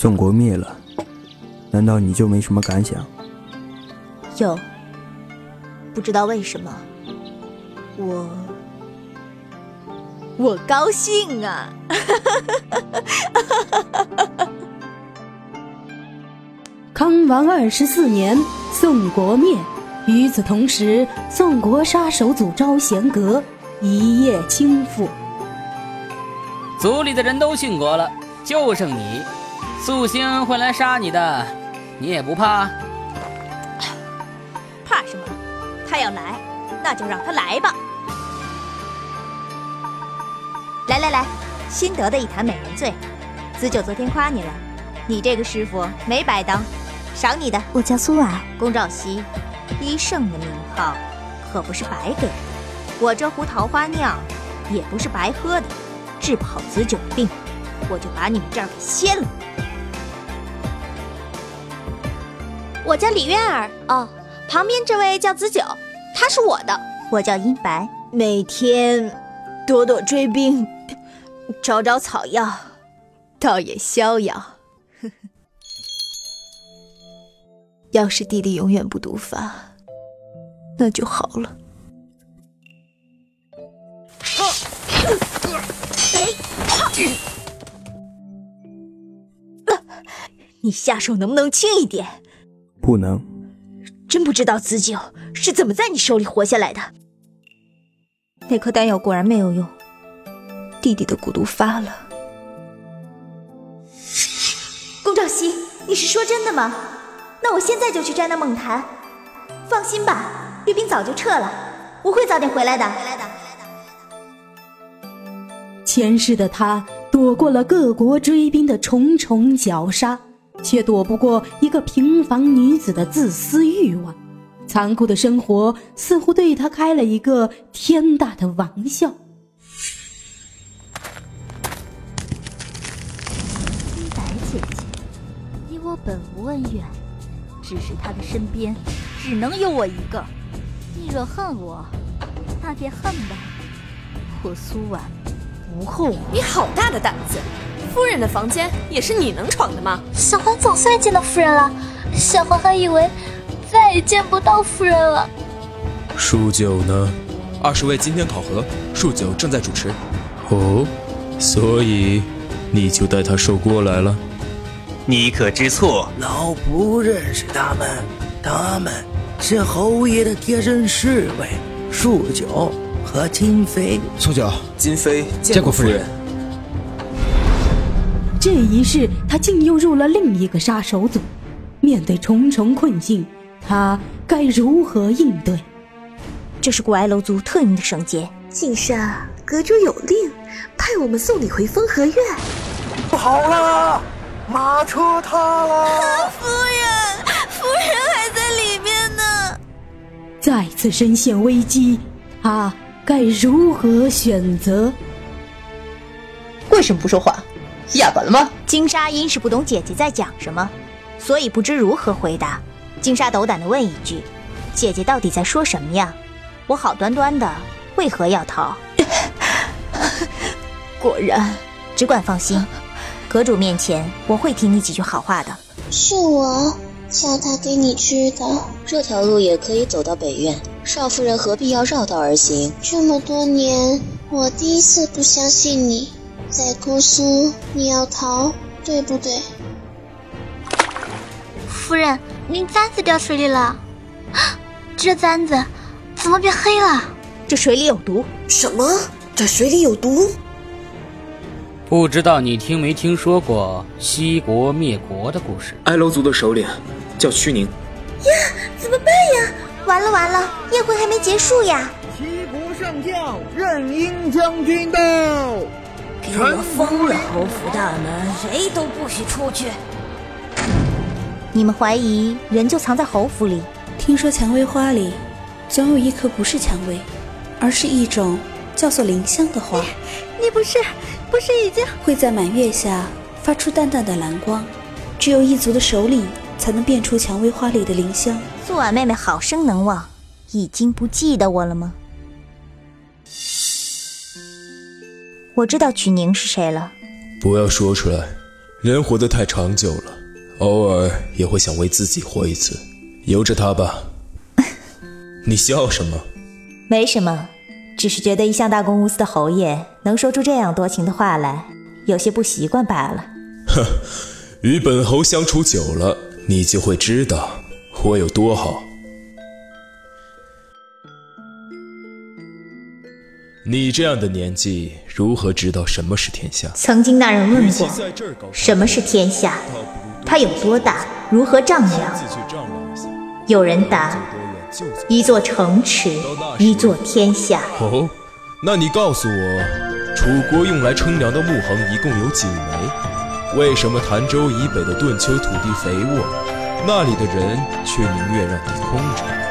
宋国灭了，难道你就没什么感想？有，不知道为什么，我我高兴啊！康王二十四年，宋国灭。与此同时，宋国杀手组招贤阁一夜倾覆。族里的人都殉国了，就剩你。素星会来杀你的，你也不怕？怕什么？他要来，那就让他来吧。来来来，新得的一坛美人醉。子九昨天夸你了，你这个师傅没白当，赏你的。我叫苏婉，龚兆熙，医圣的名号可不是白给的。我这壶桃花酿也不是白喝的，治不好子九的病，我就把你们这儿给掀了。我叫李苑儿哦，旁边这位叫子九，他是我的。我叫殷白，每天躲躲追兵，找找草药，倒也逍遥。要是弟弟永远不毒发，那就好了。你下手能不能轻一点？不能，真不知道子九是怎么在你手里活下来的。那颗丹药果然没有用，弟弟的蛊毒发了。龚兆熙，你是说真的吗？那我现在就去摘那梦檀。放心吧，阅兵早就撤了，我会早点回来的。回来的。前世的他躲过了各国追兵的重重绞杀。却躲不过一个平凡女子的自私欲望，残酷的生活似乎对她开了一个天大的玩笑。清白姐姐，你我本无恩怨，只是她的身边只能有我一个。你若恨我，那便恨吧。我苏婉不后悔。你好大的胆子！夫人的房间也是你能闯的吗？小环总算见到夫人了，小环还以为再也见不到夫人了。数九呢？二十位今天考核，数九正在主持。哦，所以你就带他受过来了？你可知错？老不认识他们，他们是侯爷的贴身侍卫，数九和金妃。恕九，金妃见过夫人。这一世，他竟又入了另一个杀手组。面对重重困境，他该如何应对？这是古埃楼族特有的绳结。晋沙阁主有令，派我们送你回风和院。不好了，马车塌了！夫人，夫人还在里面呢。再次深陷危机，他该如何选择？为什么不说话？哑巴了吗？金沙因是不懂姐姐在讲什么，所以不知如何回答。金沙斗胆的问一句：“姐姐到底在说什么呀？我好端端的，为何要逃？” 果然，只管放心，阁主面前我会听你几句好话的。是我叫他给你知道，这条路也可以走到北院，少夫人何必要绕道而行？这么多年，我第一次不相信你。在姑苏，你要逃，对不对？夫人，您簪子掉水里了，这簪子怎么变黑了？这水里有毒！什么？这水里有毒？不知道你听没听说过西国灭国的故事？埃楼族的首领叫屈宁。呀，怎么办呀？完了完了，宴会还没结束呀！齐国上将任英将军到。给我封了侯府大门，谁都不许出去。你们怀疑人就藏在侯府里？听说蔷薇花里总有一颗不是蔷薇，而是一种叫做灵香的花。你不是不是已经会在满月下发出淡淡的蓝光？只有一族的首领才能辨出蔷薇花里的灵香。素婉妹妹好生能忘，已经不记得我了吗？我知道曲宁是谁了。不要说出来，人活得太长久了，偶尔也会想为自己活一次，由着他吧。你笑什么？没什么，只是觉得一向大公无私的侯爷能说出这样多情的话来，有些不习惯罢了。哼，与本侯相处久了，你就会知道我有多好。你这样的年纪，如何知道什么是天下？曾经那人问过，什么是天下？它有多大？如何丈量？有人答：一座城池，一座天下。哦，那你告诉我，楚国用来称量的木衡一共有几枚？为什么潭州以北的顿丘土地肥沃，那里的人却宁愿让地空着？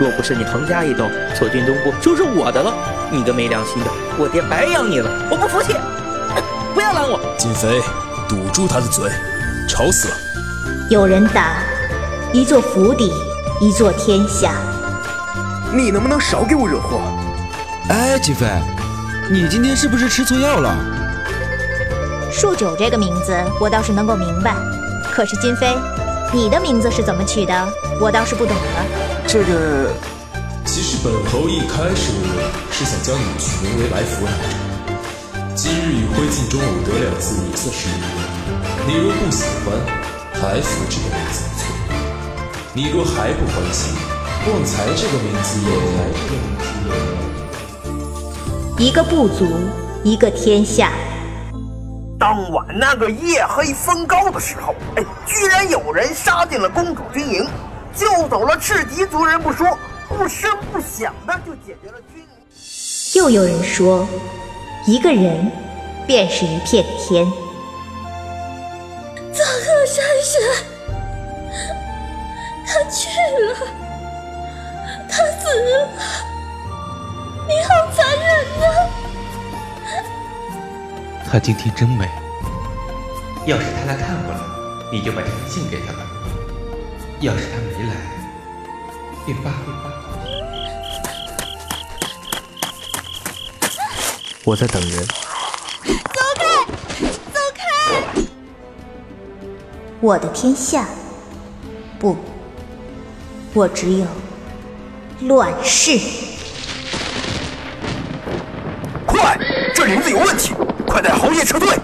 若不是你横加一刀，左军东部就是我的了。你个没良心的，我爹白养你了，我不服气！不要拦我！金飞，堵住他的嘴，吵死了！有人打：一座府邸，一座天下。你能不能少给我惹祸？哎，金飞，你今天是不是吃错药了？树九这个名字我倒是能够明白，可是金飞，你的名字是怎么取的？我倒是不懂了。这个，其实本侯一开始是想将你取名为来福来着。今日与灰烬中武德两字也算是一缘。你若不喜欢，来福这个名字不错。你若还不欢喜，旺财这个名字也来。一个部族，一个天下。当晚那个夜黑风高的时候，哎，居然有人杀进了公主军营。救走了赤狄族人不说，不声不响的就解决了军营。又有人说，一个人便是一片天。藏鹤山神，他去了，他死了，你好残忍呐！他今天真美，要是他来看过了，你就把这封信给他吧。要是他没来，便罢便罢。我在等人。走开，走开！我的天下，不，我只有乱世。快，这林子有问题，快带侯爷撤退。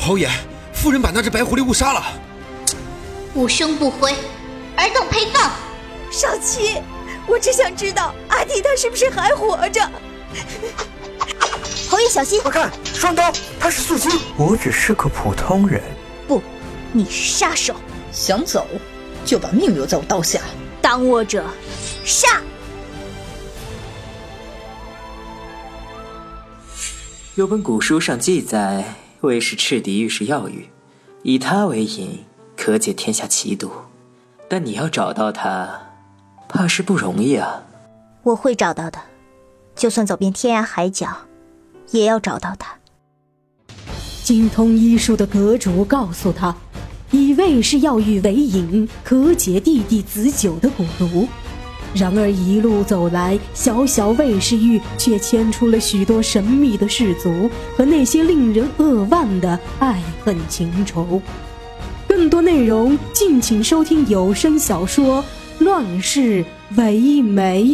侯爷，夫人把那只白狐狸误杀了。不生不回，尔等陪葬。少奇，我只想知道阿弟他是不是还活着。侯爷小心！快看，双刀，他是素心。我只是个普通人。不，你是杀手。想走，就把命留在我刀下。挡我者，杀！有本古书上记载，魏氏赤狄玉是药玉，以它为引。可解天下奇毒，但你要找到他，怕是不容易啊。我会找到的，就算走遍天涯海角，也要找到他。精通医术的阁主告诉他，以卫氏药玉为引，可解弟弟子久的蛊毒。然而一路走来，小小卫氏玉却牵出了许多神秘的氏族和那些令人扼腕的爱恨情仇。更多内容，敬请收听有声小说《乱世为媒》。